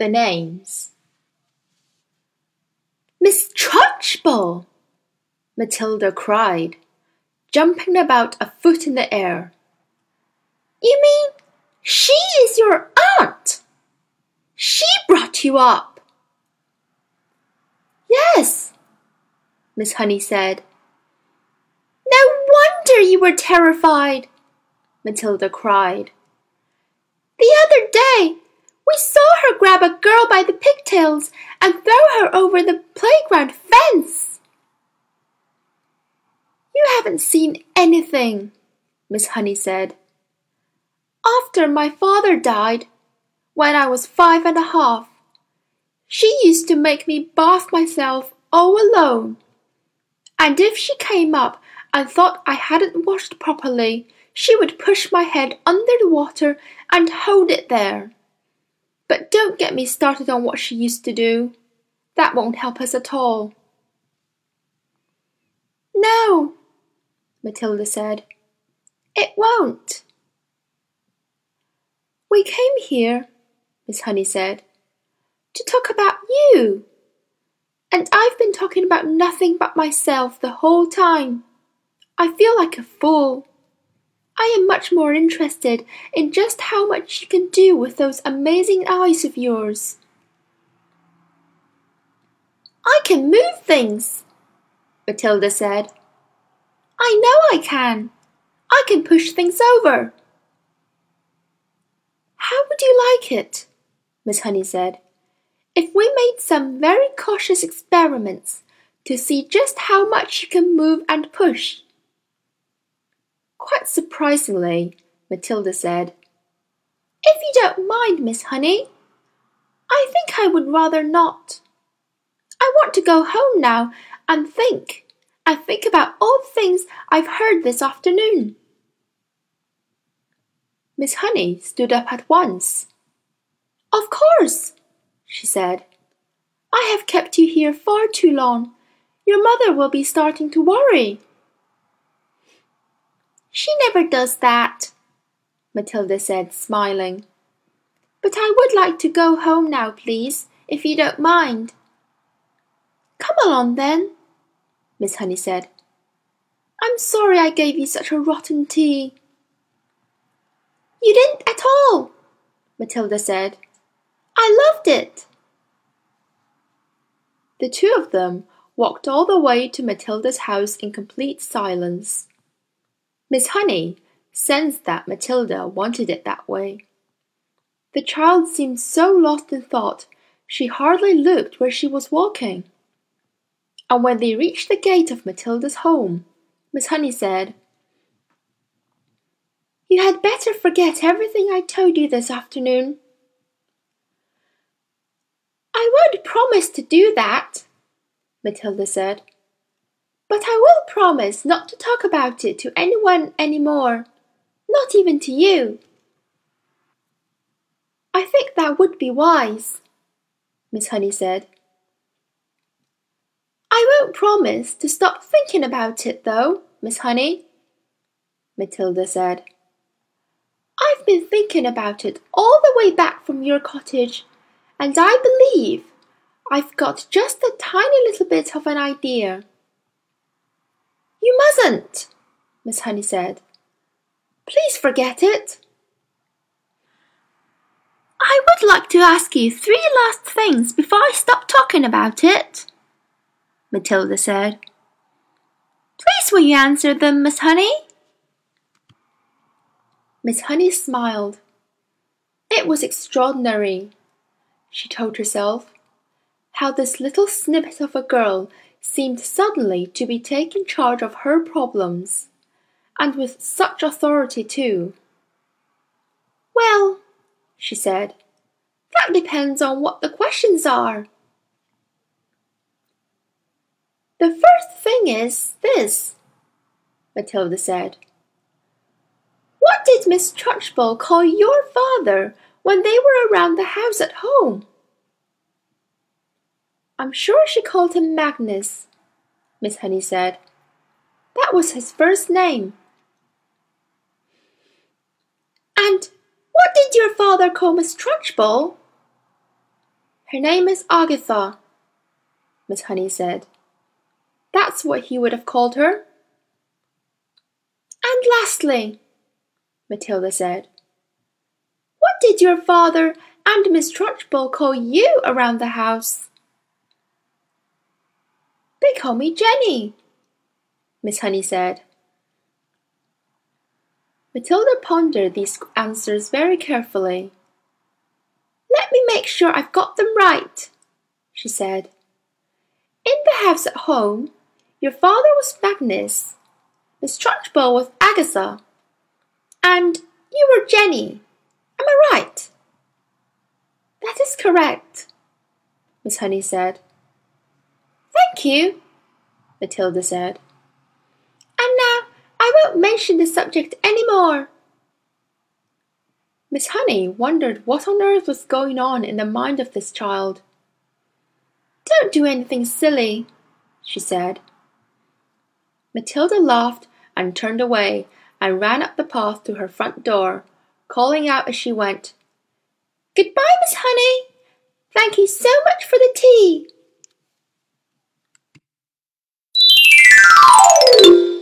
the names. Miss Trunchbull! Matilda cried, jumping about a foot in the air. You mean she is your aunt? She brought you up? Yes, Miss Honey said. No wonder you were terrified, Matilda cried. The other day we saw her grab a girl by the pigtails and throw her over the playground fence. You haven't seen anything, Miss Honey said. After my father died, when I was five and a half, she used to make me bath myself all alone. And if she came up and thought I hadn't washed properly, she would push my head under the water and hold it there. But don't get me started on what she used to do. That won't help us at all. No, Matilda said. It won't. We came here, Miss Honey said, to talk about you. And I've been talking about nothing but myself the whole time. I feel like a fool. I am much more interested in just how much you can do with those amazing eyes of yours. I can move things, Matilda said. I know I can. I can push things over. How would you like it, Miss Honey said, if we made some very cautious experiments to see just how much you can move and push? Quite surprisingly, Matilda said, If you don't mind, Miss Honey, I think I would rather not. I want to go home now and think, and think about all the things I've heard this afternoon. Miss Honey stood up at once. Of course, she said. I have kept you here far too long. Your mother will be starting to worry. She never does that, Matilda said, smiling. But I would like to go home now, please, if you don't mind. Come along then, Miss Honey said. I'm sorry I gave you such a rotten tea. You didn't at all, Matilda said. I loved it. The two of them walked all the way to Matilda's house in complete silence. Miss Honey sensed that Matilda wanted it that way. The child seemed so lost in thought she hardly looked where she was walking. And when they reached the gate of Matilda's home, Miss Honey said, You had better forget everything I told you this afternoon. I won't promise to do that, Matilda said. But I promise not to talk about it to anyone any more, not even to you. I think that would be wise, Miss Honey said. I won't promise to stop thinking about it, though, Miss Honey, Matilda said. I've been thinking about it all the way back from your cottage, and I believe I've got just a tiny little bit of an idea. You mustn't, Miss Honey said. Please forget it. I would like to ask you three last things before I stop talking about it, Matilda said. Please will you answer them, Miss Honey? Miss Honey smiled. It was extraordinary, she told herself, how this little snippet of a girl seemed suddenly to be taking charge of her problems, and with such authority too. Well, she said, that depends on what the questions are. The first thing is this, Matilda said. What did Miss Trunchbull call your father when they were around the house at home? I'm sure she called him Magnus, Miss Honey said. That was his first name. And what did your father call Miss Trunchbull? Her name is Agatha, Miss Honey said. That's what he would have called her. And lastly, Matilda said, What did your father and Miss Trunchbull call you around the house? They call me Jenny, Miss Honey said. Matilda pondered these answers very carefully. Let me make sure I've got them right, she said. In the house at home, your father was Magnus, Miss Trunchbull was Agatha, and you were Jenny. Am I right? That is correct, Miss Honey said. Thank you, Matilda said. And now I won't mention the subject any more. Miss Honey wondered what on earth was going on in the mind of this child. Don't do anything silly, she said. Matilda laughed and turned away and ran up the path to her front door, calling out as she went, Goodbye, Miss Honey. Thank you so much for the tea. Thank you.